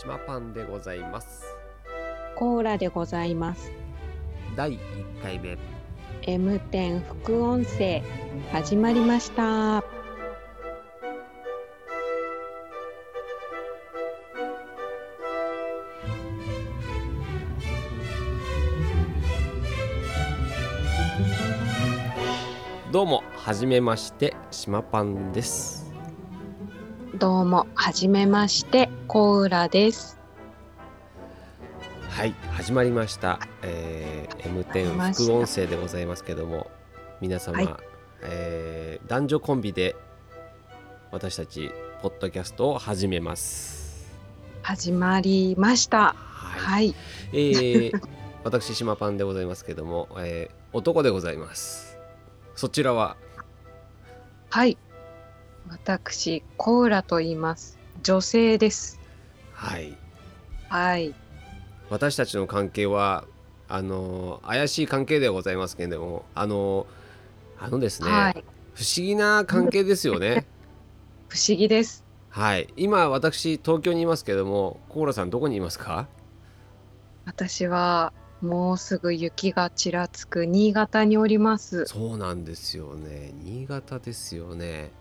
島パンでございますコーラでございます。第1回目 M10 副音声始まりました。どうもはじめまして島パンですどうも、はじめまして、コーラです。はい始まりました、えー、始まり M10 ました副音声でございますけども皆様、はいえー男女コンビで私たちポッドキャストを始めます始まりました。はい、はい。えー 私島パンでございますけども、えー男でございますそちらは？はい。私、コーラと言います。女性です。はいはい。私たちの関係はあの怪しい関係ではございますけれどもあのあのですね、はい。不思議な関係ですよね 不思議です。はい今私東京にいますけどもコーラさんどこにいますか？私は、もうすぐ雪がちらつく新潟におります。そうなんですよね新潟ですよね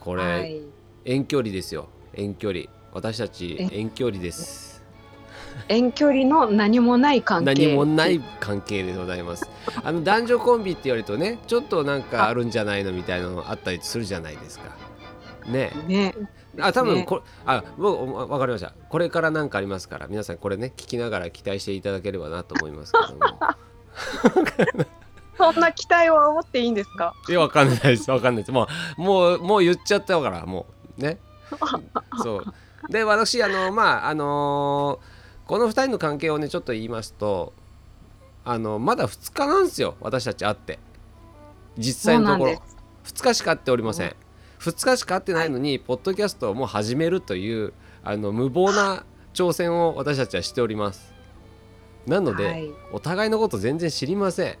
これ、はい。遠距離ですよ。遠距離。私たちえ？遠距離です。遠距離の何もない関係。何もない関係でございます。あの男女コンビって言われるとねちょっとなんかあ。るんじゃないのみたいなのあったりするじゃないですか。ね。ね。あ多分ねこれ、あ僕わわかりました。これから何かありますから皆さんこれね聞きながら期待していただければなと思いますけども そんな期待を煽っていいんですか？いやわかんないです。わかんないです。もうもうもう言っちゃったからもうね。そう。で私あのまああのーこの2人の関係をねちょっと言いますとあのまだ2日なんですよ私たち会って。実際のところ。そうなんで2日しか会っておりません。2日しか会ってないのに、ポッドキャストをもう始めるというあの無謀な挑戦を私たちはしております。なので、はい。お互いのこと全然知りません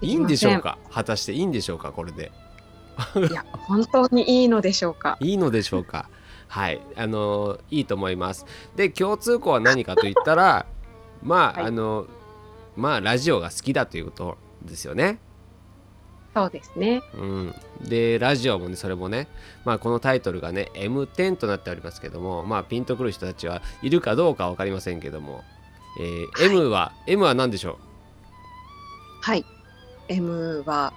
いいんでしょうか？果たしていいんでしょうか？これで。いや、本当にいいのでしょうか？いいのでしょうか？はい。あのいいと思います。で共通項は何かと言ったら まあ、はい。あのまあラジオが好きだということですよね。そうですね。うん、でラジオもねそれもね、まあ、このタイトルがね M10 となっておりますけども、まあ、ピンとくる人たちはいるかどうか分かりませんけども、えーはい。M は M は何でしょはい。M は、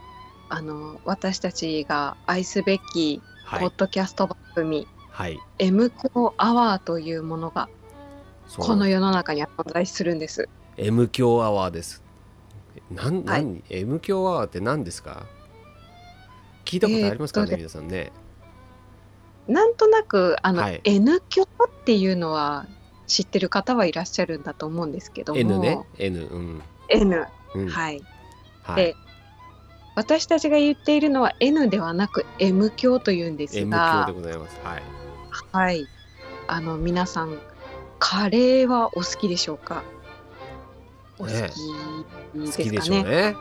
あの、私たちが愛すべきポッ、ドキャスト番組、はい、M 強アワーというものが、この世の中には存在するんです。M 強アワーです。なんはい。何、M 強アワーって何ですか？聞いたことありますかね、えー皆さんね。なんとなく、あの、はい。N 強っていうのは知ってる方はいらっしゃるんだと思うんですけども。N ね。N うん、N。うん、はい。はい。で私たちが言っているのは N ではなく M 強というんです M 強がで、ございます。はい。はい。あの、皆さん、カレーはお好きでしょうか？お好きねです好かね？きでしょうね。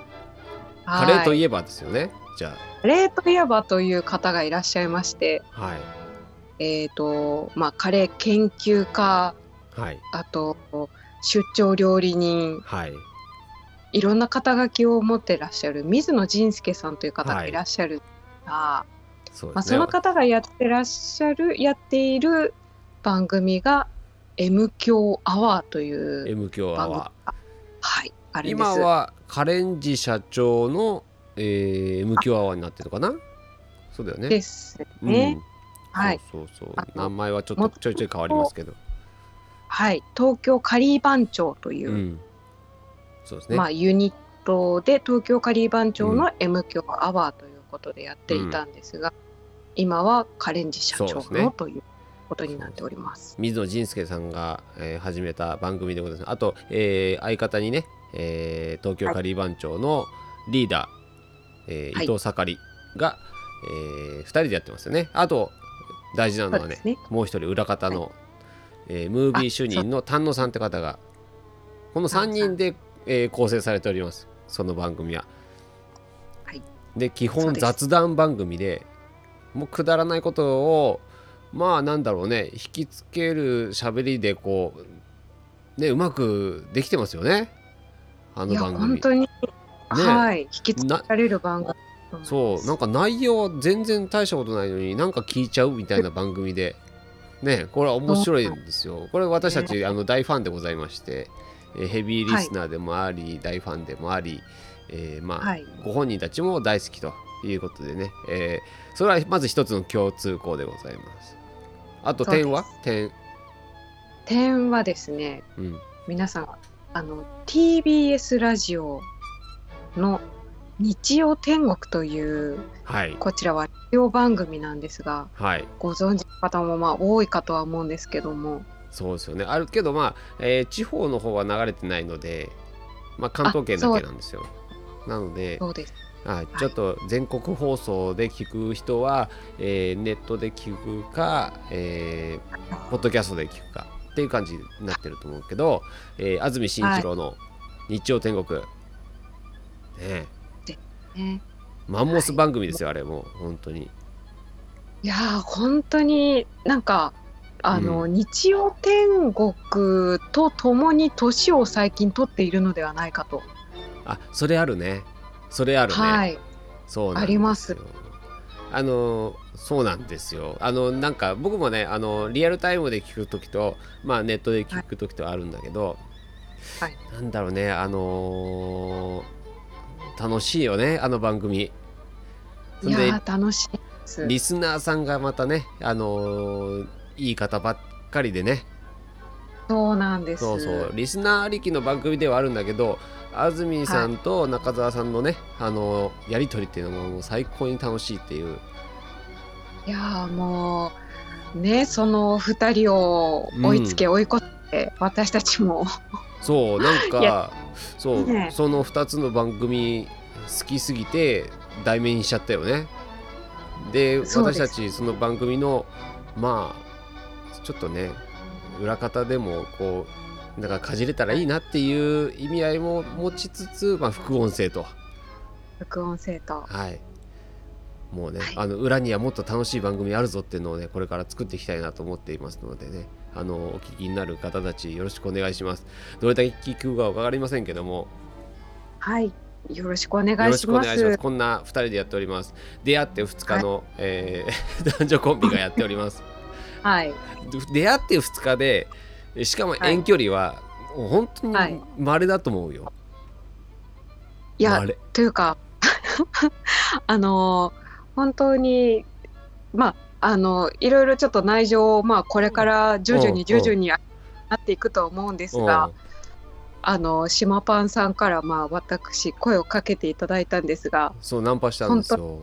カはい。レーといえばですよね。じゃカレーといえばという方がいらっしゃいまして、あはい。えっ、と、まあ、カレー研究家、はい。あと、出張料理人、はいいろんな肩書きを持ってらっしゃる水野仁介さんという方がい。らっしゃるが、まあ、そうですね。その方がやってらっしゃる、やっている番組が M 強アワーという M 強ア番組ワが、はい、あーるんです。今はカレンジ社長の、えー、M 強アワーになってるのかな？そうだよね。ですうん。ね。はい。そうそうそう。名前はちょっもとちょいちょい変わりますけど。はい。東京カリー番長というう、んね、まあ、ユニットで東京カリー番長の M 強アワーということでやっていたんですが、今はカレンジ社長のということになっております。水野仁介さんが、えー始めた番組でございます。あと、えー相方にね、えー東京カリー番長のリーダー、えーはい。伊藤盛りが、え2人でやってますよね。あと大事なのはねね。もう一人裏方の、えームービー主任の丹野さんって方がこの3人で、えー構成されております。その番組は。はい。で基本雑談番組でもうくだらないことをまあなんだろうね引きつける喋りでこうねうまくできてますよね。あの番組。本当に、はい。引きつけられる番組そう。なんか内容全然大したことないのになんか聞いちゃうみたいな番組で。ねこれは面白いんですよ。これ私たちあの大ファンでございまして。えーヘビーリスナーでもあり、大ファンでもあり、えーまあ、はい。ご本人たちも大好きということでね、えーそれはまず一つの共通項でございます。あと点は？点？点はですねうん。皆さんあの TBS ラジオの「日曜天国」というはい。こちらはラジオ番組なんですがはい。ご存知の方もまあ多いかとは思うんですけどもそうですよね。あるけどまあ、えー地方の方は流れてないので、まあ、関東圏だけなんですよ。なのでそうです。はい、ちょっと全国放送で聞く人は、えーネットで聞くか、えーポッドキャストで聞くかっていう感じになってると思うけど、えー安住紳一郎の日曜天国、ねえ。ね。マンモス番組ですよ、あれもう本当に。いやー本当になんかあの、う日曜天国とともに年を最近取っているのではないかと、あそれあるね。それあるね、はい。そうあります。あのそうなんですよ。あのなんか僕もねあのリアルタイムで聞く時とまあネットで聞く時とあるんだけど、はい。なんだろうねあのー楽しいよねあの番組。いやー楽しいです。リスナーさんがまたねあのーいい方ばっかりでね。そうなんです。そうそう。リスナーありきの番組ではあるんだけど安住さんと中澤さんのね、あのーやり取りっていうのももう最高に楽しいっていう。いやーもうねその二人を追いつけ追い越して、私たちも。そうなん いかやそう、ね。その2つの番組好きすぎて題名にしちゃったよね。で私たちその番組のまあちょっとね裏方でもこうなんかかじれたらいいなっていう意味合いも持ちつつ、まあ、副音声と。副音声と。はい。もうね、はい。あの裏にはもっと楽しい番組あるぞっていうのをねこれから作っていきたいなと思っていますのでね。あのお聞きになる方たちよろしくお願いします。どれだけ聞くか分かりませんけども。はい。よろしくお願よろしくおいします願いします。こんな2人でやっております。出会って2日の、えー 男女コンビがやっておりますはい。出会って2日でしかも遠距離は、もう本当はい。に稀だと思うよ、いや稀。というか あの本当にまああのいろいろちょっと内情をまあこれから徐々うんに徐々になっていくと思うんですが、あの島パンさんからまあ私声をかけていただいたんですがうんそうナンパしたんですよ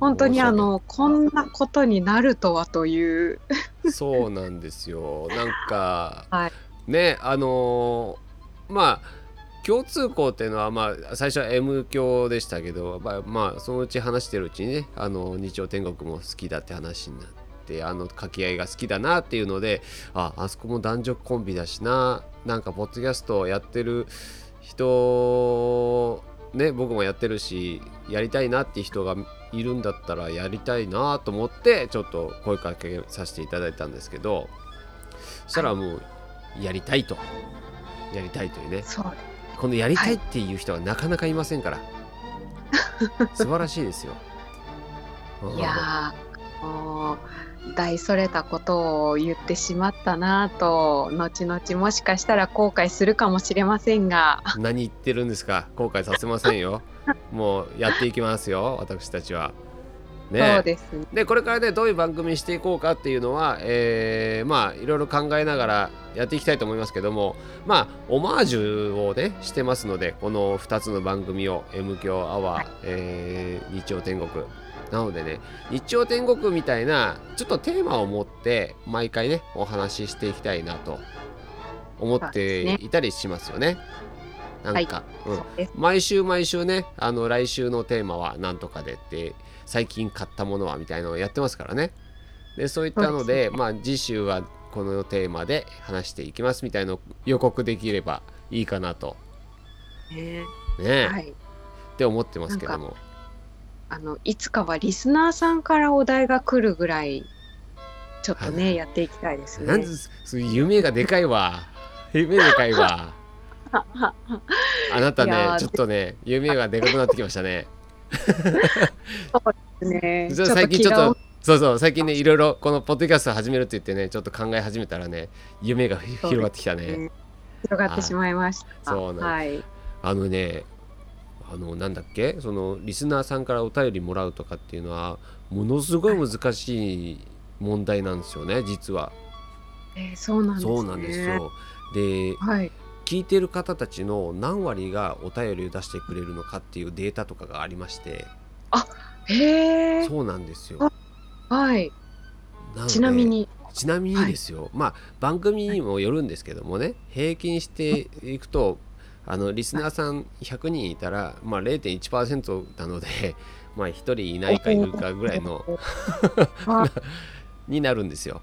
本当に。あのこんなことになるとはという。訳そうなんですよ。なんか、はい。ねあのーまあ共通項っていうのは、まあ、最初は M 教でしたけど、まあ、まあそのうち話してるうちにねあの日曜天国も好きだって話になってあの掛け合いが好きだなっていうのでああそこも男女コンビだしななんかポッドキャストやってる人ね僕もやってるしやりたいなっていう人がいるんだったらやりたいなと思ってちょっと声かけさせていただいたんですけどそしたらもうやりたいと。やりたいというね。このやりたいっていう人はなかなかいませんから、素晴らしいですよ。いやー大それたことを言ってしまったなぁと後々もしかしたら後悔するかもしれませんが。何言ってるんですか？後悔させませんよ。もうやっていきますよ私たちは。そうねですね。でこれからねどういう番組にしていこうかっていうのは、えーまあいろいろ考えながらやっていきたいと思いますけどもまあオマージュをねしてますのでこの2つの番組を「M 強アワー」はい。えー日曜天国なのでね日曜天国みたいなちょっとテーマを持って毎回ねお話ししていきたいなと思っていたりしますよね。なんか、うん。そうです。毎週毎週ねあの来週のテーマは何とかでって最近買ったものはみたいなのをやってますからね。でそういったのでまあ次週はこのテーマで話していきますみたいなのを予告できればいいかなと。ねね、はい。って思ってますけどもあのいつかはリスナーさんからお題が来るぐらいちょっとねやっていきたいですね。なんでそういう夢がでかいわ。夢でかいわ。あなたねちょっとね夢がでかくなってきましたね。ね。実は最近ちょっとそうそう最近ねいろいろこのポッドキャスト始めるって言ってねちょっと考え始めたらね夢が広がってきたね。ね広がってしまいました。そうなんです。はい。あのねあのなんだっけ？そのリスナーさんからお便りもらうとかっていうのはものすごい難しい問題なんですよね実はえーそうなんですね。そうなんですよではい。聞いてる方たちの何割がお便りを出してくれるのかっていうデータとかがありましてへえ。そうなんですよはい。なちなみに。ちなみにですよ、まあ番組にもよるんですけどもね平均していくとあのリスナーさん100人いたら、まあ、0.1%なので、まあ、1人いないかいるかぐらいのあ になるんですよ。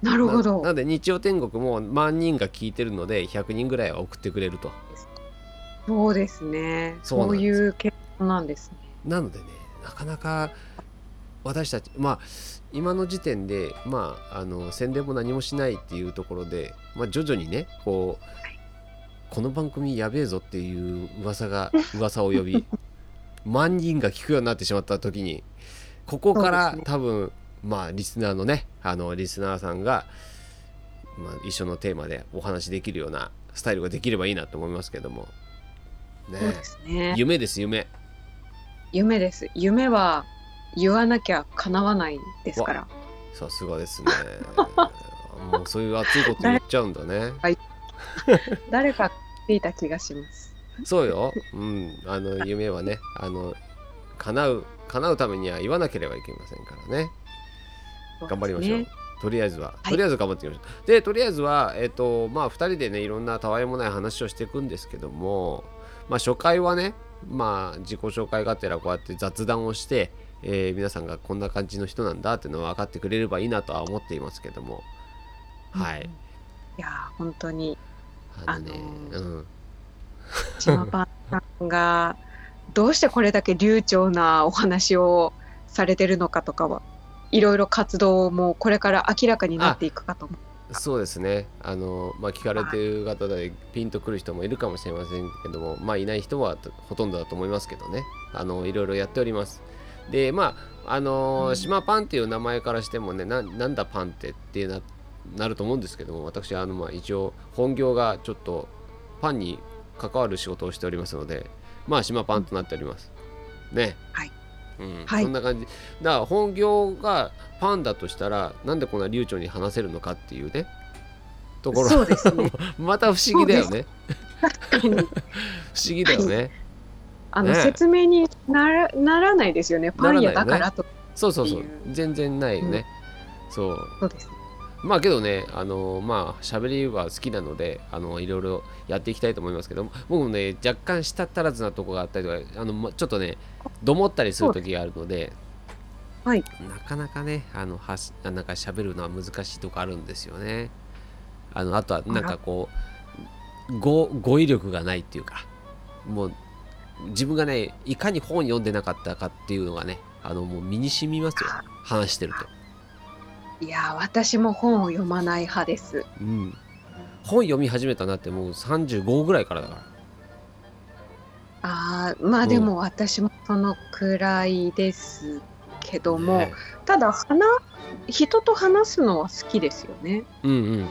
なるほどなな。ので日曜天国も万人が聞いてるので100人ぐらいは送ってくれると。そうですね。そういう結果なんですね。なのでねなかなか私たちまあ今の時点でまああの宣伝も何もしないっていうところで、まあ、徐々にねこうこの番組やべえぞっていう噂が 噂を呼び万人が聞くようになってしまった時にここから、多分まあリスナーのねあのリスナーさんが、まあ、一緒のテーマでお話しできるようなスタイルができればいいなと思いますけどもねね。夢です夢夢です。夢は言わなきゃ叶わないですから。さすがですね。もうそういう熱いこと言っちゃうんだね。誰か聞いた気がします。そうよ。うん。あの夢はね、あの叶う叶うためには言わなければいけませんからね。頑張りましょう。とりあえずは、はいとりあえず頑張っていきましょう。で、とりあえずは、えっ、と、まあ、2人でね、いろんなたわいもない話をしていくんですけども、まあ、初回はね、まあ、自己紹介がてらこうやって雑談をして、えー皆さんがこんな感じの人なんだっていうのを分かってくれればいいなとは思っていますけども、はい。いやー本当にあのね、あのーうん。島パンさんがどうしてこれだけ流暢なお話をされてるのかとかはいろいろ活動もこれから明らかになっていくかと思う。そうですね。あの、まあ、聞かれてる方でピンとくる人もいるかもしれませんけども、まあ、いない人はほとんどだと思いますけどね。あの、いろいろやっております。で、まあ、あのうん島パンっていう名前からしてもね、ななんだパンってってななると思うんですけども、私、あの、まあ、一応、本業がちょっとパンに関わる仕事をしておりますので、まあ、島パンとなっております。ね。はい。うん、はい。そんな感じ。だから本業がパンだとしたらなんでこんな流暢に話せるのかっていうねところ。そうですね。また不思議だよね。不思議だよね。あの、ね。説明にならならないですよね。パン屋だからと。そうそうそう。全然ないよね、そう。そうです。まあけどねあのまあ喋りは好きなのであのいろいろやっていきたいと思いますけども僕もね若干舌足らずなとこがあったりとかあのまちょっとねどもったりする時があるのではい。なかなかねあのはしなんか喋るのは難しいとこあるんですよね。あのあとはなんかこう語語彙力がないっていうかもう自分がねいかに本読んでなかったかっていうのがねあのもう身に染みますよ。話してるといやー私も本を読まない派です。うん。本読み始めたなってもう35ぐらいからだから。ああまあうん。でも私もそのくらいですけども、ね。ただ話人と話すのは好きですよね。うんうん。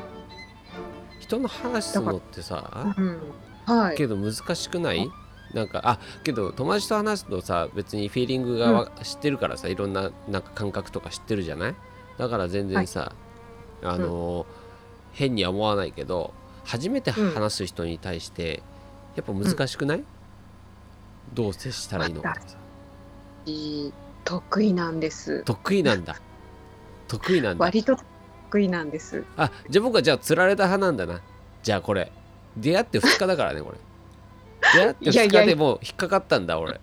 人の話すのってさうん、はい。けど難しくない？なんかあけど友達と話すとさ別にフィーリングがわ、知ってるからさいろんななんか感覚とか知ってるじゃない？だから全然さ、あのー変には思わないけど初めて話す人に対して、やっぱ難しくない、どう接したらいいの？かさいい得意なんです。得意なんだ。得意なんだ。割と得意なんです。あじゃあ僕はじゃあ釣られた派なんだな。じゃあこれ。出会って2日だからねこれ。出会って2いやいや日でもう引っかかったんだ俺。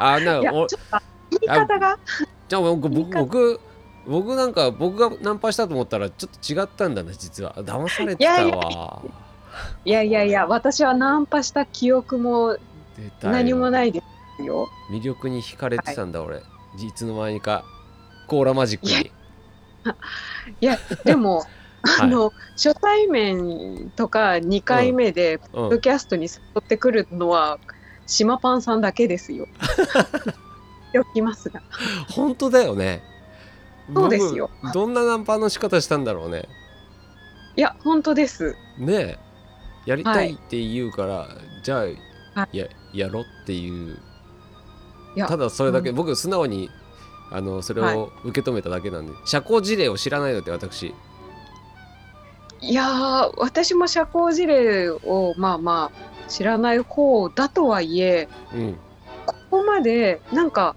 あなんか言い方が。じゃあ僕僕僕なんか僕がナンパしたと思ったらちょっと違ったんだな実は。騙されてたわ。いやいや。いや私はナンパした記憶も何もないですよ。魅力に惹かれてたんだ、俺。いつの間にか。コーラマジックに。いや。でも、はい。あの初対面とか2回目でポうん。ッドキャストに誘ってくるのは島パンさんだけですよ。言っておきますが。本当だよねそうですよ。僕どんなナンパの仕方したんだろうね。いや本当です。ねえ。やりたいって言うから、じゃあ、はややろっていう。ただそれだけ、うん。僕素直にあのそれはい。を受け止めただけなんで、社交辞令を知らないので私。いやー私も社交辞令をまあまあ知らない方だとはいえうん。ここまでなんか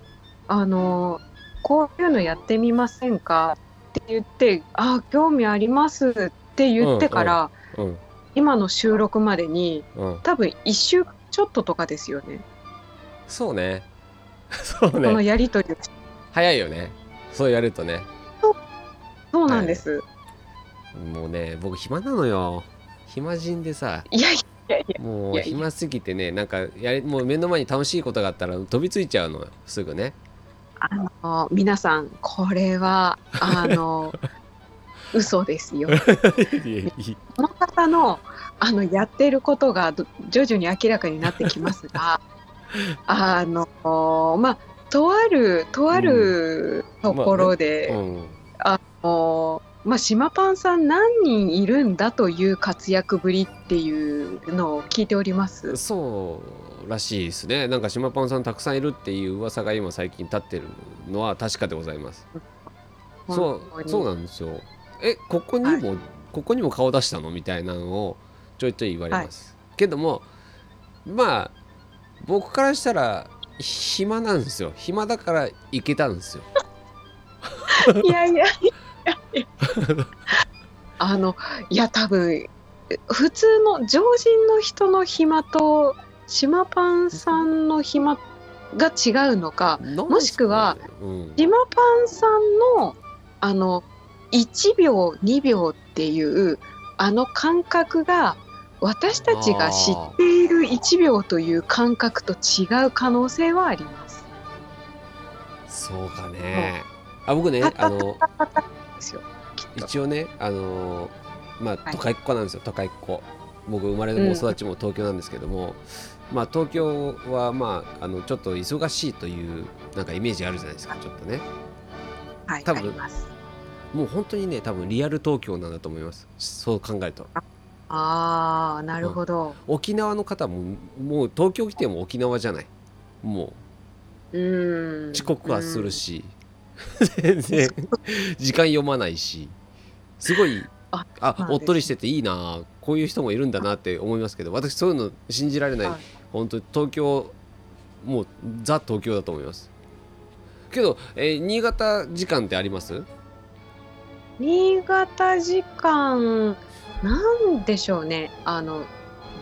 あのこういうのやってみませんか？って言ってあ興味ありますって言ってから、うん今の収録までにうん。多分1週間ちょっととかですよね。そうね。そうこのねやり取りを。早いよね。そうやるとね。そうなんです、もうね僕暇なのよ。暇人でさ。い、やいやいや。もいう暇すぎてねなんかやりもう目の前に楽しいことがあったら飛びついちゃうのよ。すぐねあの皆さんこれはあの 嘘ですよ。この方のあのやってることがど徐々に明らかになってきますが あのまあとあるとあるところで、うん。あのまあ、島パンさん何人いるんだという活躍ぶりっていうのを聞いております。そうらしいですね。なんか島パンさんたくさんいるっていう噂が今最近立ってるのは確かでございます。そうそうななんですよ。えここにも、ここにも顔出したのみたいなのをちょいちょい言われます、けどもまあ僕からしたら暇なんですよ。暇だから行けたんですよ。いやいやいやいや。あのいや多分普通の常人の人の暇と島パンさんの暇が違うのかもしくは、うん、島パンさんのあの1秒2秒っていうあの感覚が私たちが知っている1秒という感覚と違う可能性はあります。そうかね。あ僕ねあの一応ねあのーまあはい。都会っ子なんですよ、都会っ子。僕生まれも育ちも東京なんですけども、まあ東京はまああのちょっと忙しいというなんかイメージあるじゃないですかちょっとね。はい多分。もう本当にね多分リアル東京なんだと思います。そう考えると。ああなるほど。沖縄の方ももう東京来ても沖縄じゃない。もう。ーうん。遅刻はするし、全然。時間読まないし。すごいああそうなんですおっとりしてていいな。こういう人もいるんだなって思いますけど私そういうの信じられない本当に東京もうザ東京だと思います。けど、えー新潟時間ってあります？新潟時間なんでしょうね。あの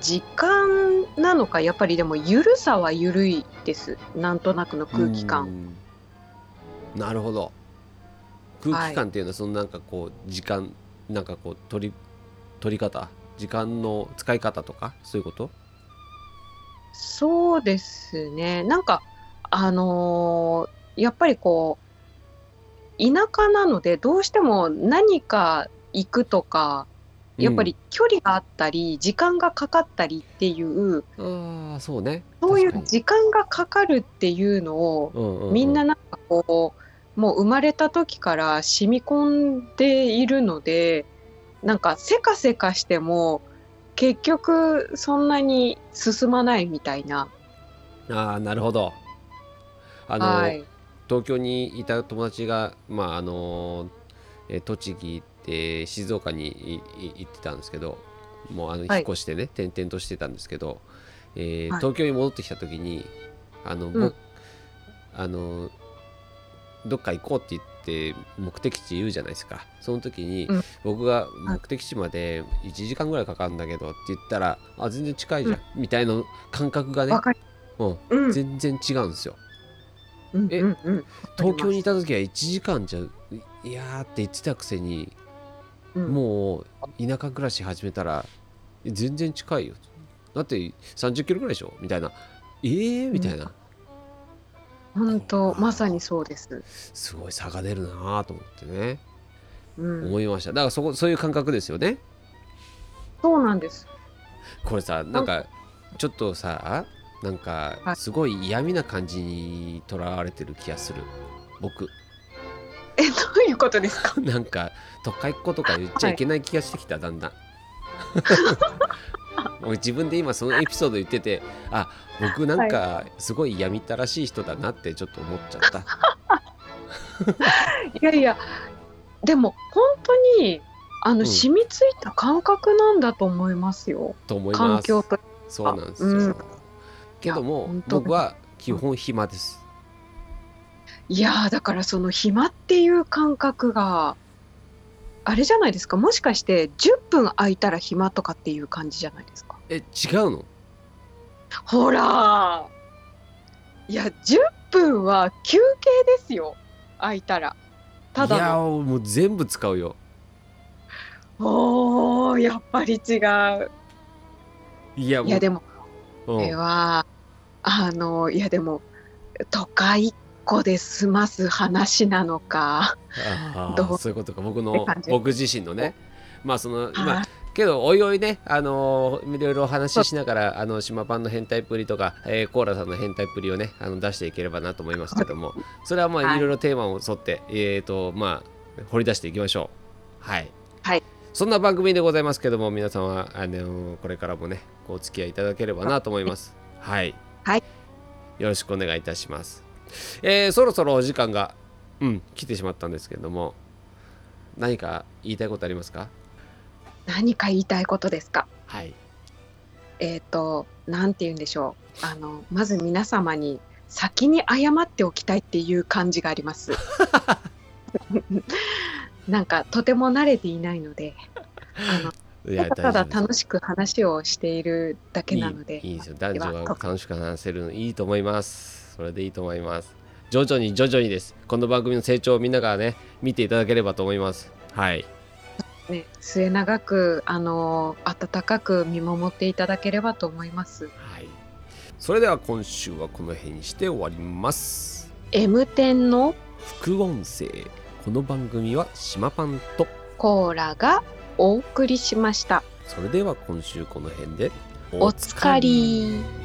時間なのかやっぱりでもゆるさはゆるいです。なんとなくの空気感。うん。なるほど。空気感っていうのはそのなんかこう時間なんかこう取り取り方？時間の使い方とか？そういうこと？そうですね。なんかあのーやっぱりこう田舎なのでどうしても何か行くとかやっぱり距離があったり、時間がかかったりっていうああそうね。そういう確か時間がかかるっていうのをにうんうんうん。みんななんかこうもう生まれた時から染み込んでいるのでなんかせかせかしても結局そんなに進まないみたいな。ああなるほど。あの、はい、東京にいた友達がまああのえー栃木で静岡にいい行ってたんですけどもうあの引はい。っ越してね、転々としてたんですけど、えーはい。東京に戻ってきた時にあの、ん。僕あのどっか行こうって言って目的地言うじゃないですか。その時に、うん。僕が目的地まで1時間ぐらいかかるんだけどって言ったらあ全然近いじゃん、みたいな感覚がねうん、うん。全然違うんですよ。うんえうんうん。東京にいた時は1時間じゃいやーって言ってたくせに、うん。もう田舎暮らし始めたらえ全然近いよ。だって30キロぐらいでしょ？みたいな。えー、みたいな、本当まさにそうです。すごい差が出るなーと思ってね。うん、思いました。だからそこそういう感覚ですよね。そうなんです。これさなんかちょっとさなんかはい。すごい嫌味な感じにとらわれてる気がする。僕。え、どういうことですか？なんか都会っ子とか言っちゃいけない気がしてきた、だんだん。も う自分で今そのエピソード言っててあ僕なんかすごい嫌みったらしい人だなってちょっと思っちゃった、いやいや、でも本当に、あの、うん。染みついた感覚なんだと思いますよ。と思います。環境と。そうなんですよ、うん。けども僕は基本暇です。いやーだからその暇っていう感覚が、あれじゃないですか？もしかして10分空いたら暇とかっていう感じじゃないですか？え違うの？ほらーいや、10分は休憩ですよ。空いたら。たいや。もう全部使うよおー、やっぱり違う。いやいや、でも、うんこれは、あの、いや、でも、都会っ子で済ます話なのか。どう？そういうことか。僕の僕自身のね。まあその今はいけどおいおいねあのーいろいろお話ししながらあの島パンの変態っぷりとか、えーコーラさんの変態っぷりをねあの出していければなと思いますけども。それはまあはい。いろいろテーマを沿って、えーとまあ掘り出していきましょう。はい、はい、そんな番組でございますけども皆さんはあのーこれからもねお付き合いいただければなと思います。はい、はい、よろしくお願いいたしますえーそろそろお時間がうん来てしまったんですけれども何か言いたいことありますか？何か言いたいことですか？はい。えっ、と、なんて言うんでしょう。あの、まず皆様に先に謝っておきたいっていう感じがあります。なんか、とても慣れていないので、あの、ただ楽しく話をしているだけなので、いいですよ。男女が楽しく話せるのいいと思いますそれでいいと思います。徐々に徐々にです。この番組の成長をみんながね見ていただければと思います。はい。ね、末永く、あの、温かく見守っていただければと思います。はい。それでは今週はこの辺にして終わります。M 点の副音声。この番組は島パンとコーラがお送りしました。それでは今週この辺で。おつかり。